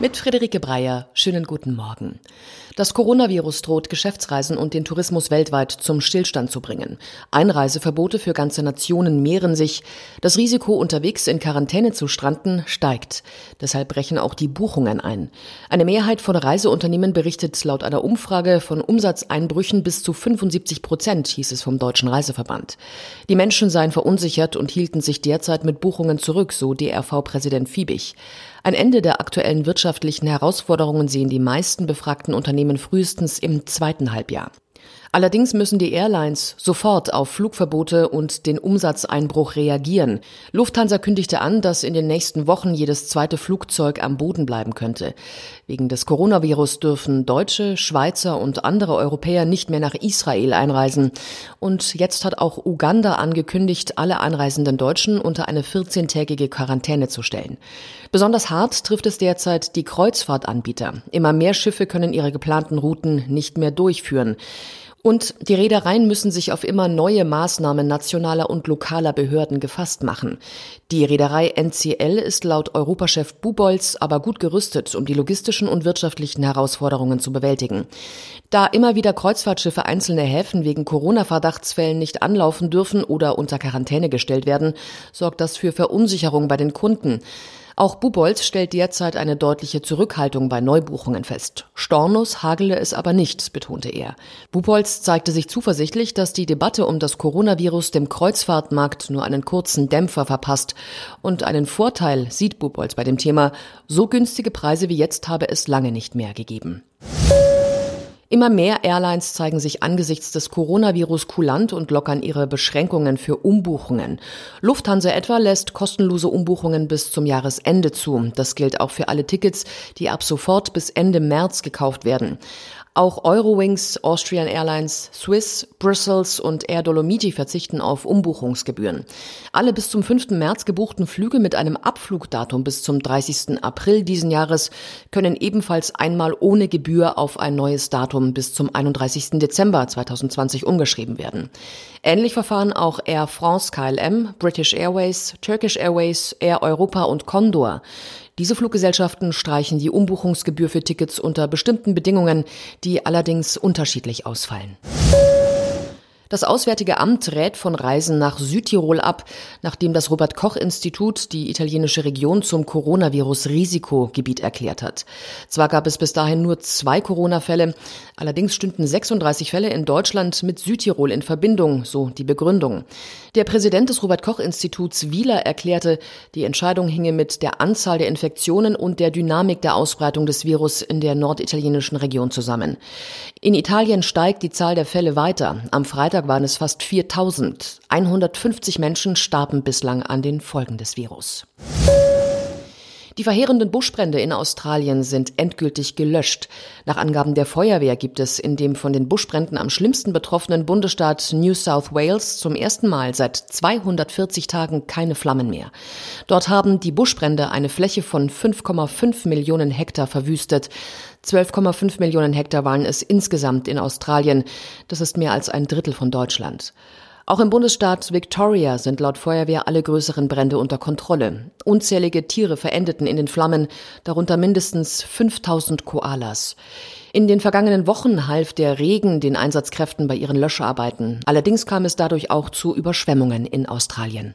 Mit Friederike Breyer, schönen guten Morgen. Das Coronavirus droht Geschäftsreisen und den Tourismus weltweit zum Stillstand zu bringen. Einreiseverbote für ganze Nationen mehren sich. Das Risiko, unterwegs in Quarantäne zu stranden, steigt. Deshalb brechen auch die Buchungen ein. Eine Mehrheit von Reiseunternehmen berichtet laut einer Umfrage von Umsatzeinbrüchen bis zu 75 Prozent, hieß es vom Deutschen Reiseverband. Die Menschen seien verunsichert und hielten sich derzeit mit Buchungen zurück, so DRV-Präsident Fiebig. Ein Ende der aktuellen wirtschaftlichen Herausforderungen sehen die meisten befragten Unternehmen frühestens im zweiten Halbjahr. Allerdings müssen die Airlines sofort auf Flugverbote und den Umsatzeinbruch reagieren. Lufthansa kündigte an, dass in den nächsten Wochen jedes zweite Flugzeug am Boden bleiben könnte. Wegen des Coronavirus dürfen Deutsche, Schweizer und andere Europäer nicht mehr nach Israel einreisen. Und jetzt hat auch Uganda angekündigt, alle einreisenden Deutschen unter eine 14-tägige Quarantäne zu stellen. Besonders hart trifft es derzeit die Kreuzfahrtanbieter. Immer mehr Schiffe können ihre geplanten Routen nicht mehr durchführen. Und die Reedereien müssen sich auf immer neue Maßnahmen nationaler und lokaler Behörden gefasst machen. Die Reederei NCL ist laut Europachef Bubolz aber gut gerüstet, um die logistischen und wirtschaftlichen Herausforderungen zu bewältigen. Da immer wieder Kreuzfahrtschiffe einzelne Häfen wegen Corona-Verdachtsfällen nicht anlaufen dürfen oder unter Quarantäne gestellt werden, sorgt das für Verunsicherung bei den Kunden. Auch Bubolz stellt derzeit eine deutliche Zurückhaltung bei Neubuchungen fest. Stornos hagele es aber nicht, betonte er. Bubolz zeigte sich zuversichtlich, dass die Debatte um das Coronavirus dem Kreuzfahrtmarkt nur einen kurzen Dämpfer verpasst. Und einen Vorteil sieht Bubolz bei dem Thema. So günstige Preise wie jetzt habe es lange nicht mehr gegeben. Immer mehr Airlines zeigen sich angesichts des Coronavirus kulant und lockern ihre Beschränkungen für Umbuchungen. Lufthansa etwa lässt kostenlose Umbuchungen bis zum Jahresende zu. Das gilt auch für alle Tickets, die ab sofort bis Ende März gekauft werden. Auch Eurowings, Austrian Airlines, Swiss, Brussels und Air Dolomiti verzichten auf Umbuchungsgebühren. Alle bis zum 5. März gebuchten Flüge mit einem Abflugdatum bis zum 30. April diesen Jahres können ebenfalls einmal ohne Gebühr auf ein neues Datum bis zum 31. Dezember 2020 umgeschrieben werden. Ähnlich verfahren auch Air France KLM, British Airways, Turkish Airways, Air Europa und Condor. Diese Fluggesellschaften streichen die Umbuchungsgebühr für Tickets unter bestimmten Bedingungen, die allerdings unterschiedlich ausfallen. Das Auswärtige Amt rät von Reisen nach Südtirol ab, nachdem das Robert Koch Institut die italienische Region zum Coronavirus-Risikogebiet erklärt hat. Zwar gab es bis dahin nur zwei Corona-Fälle, allerdings stünden 36 Fälle in Deutschland mit Südtirol in Verbindung, so die Begründung. Der Präsident des Robert Koch Instituts Wieler erklärte, die Entscheidung hinge mit der Anzahl der Infektionen und der Dynamik der Ausbreitung des Virus in der norditalienischen Region zusammen. In Italien steigt die Zahl der Fälle weiter. Am Freitag Freitag waren es fast 4000. 150 Menschen starben bislang an den Folgen des Virus. Die verheerenden Buschbrände in Australien sind endgültig gelöscht. Nach Angaben der Feuerwehr gibt es in dem von den Buschbränden am schlimmsten betroffenen Bundesstaat New South Wales zum ersten Mal seit 240 Tagen keine Flammen mehr. Dort haben die Buschbrände eine Fläche von 5,5 Millionen Hektar verwüstet. 12,5 Millionen Hektar waren es insgesamt in Australien. Das ist mehr als ein Drittel von Deutschland. Auch im Bundesstaat Victoria sind laut Feuerwehr alle größeren Brände unter Kontrolle. Unzählige Tiere verendeten in den Flammen, darunter mindestens 5000 Koalas. In den vergangenen Wochen half der Regen den Einsatzkräften bei ihren Löscharbeiten. Allerdings kam es dadurch auch zu Überschwemmungen in Australien.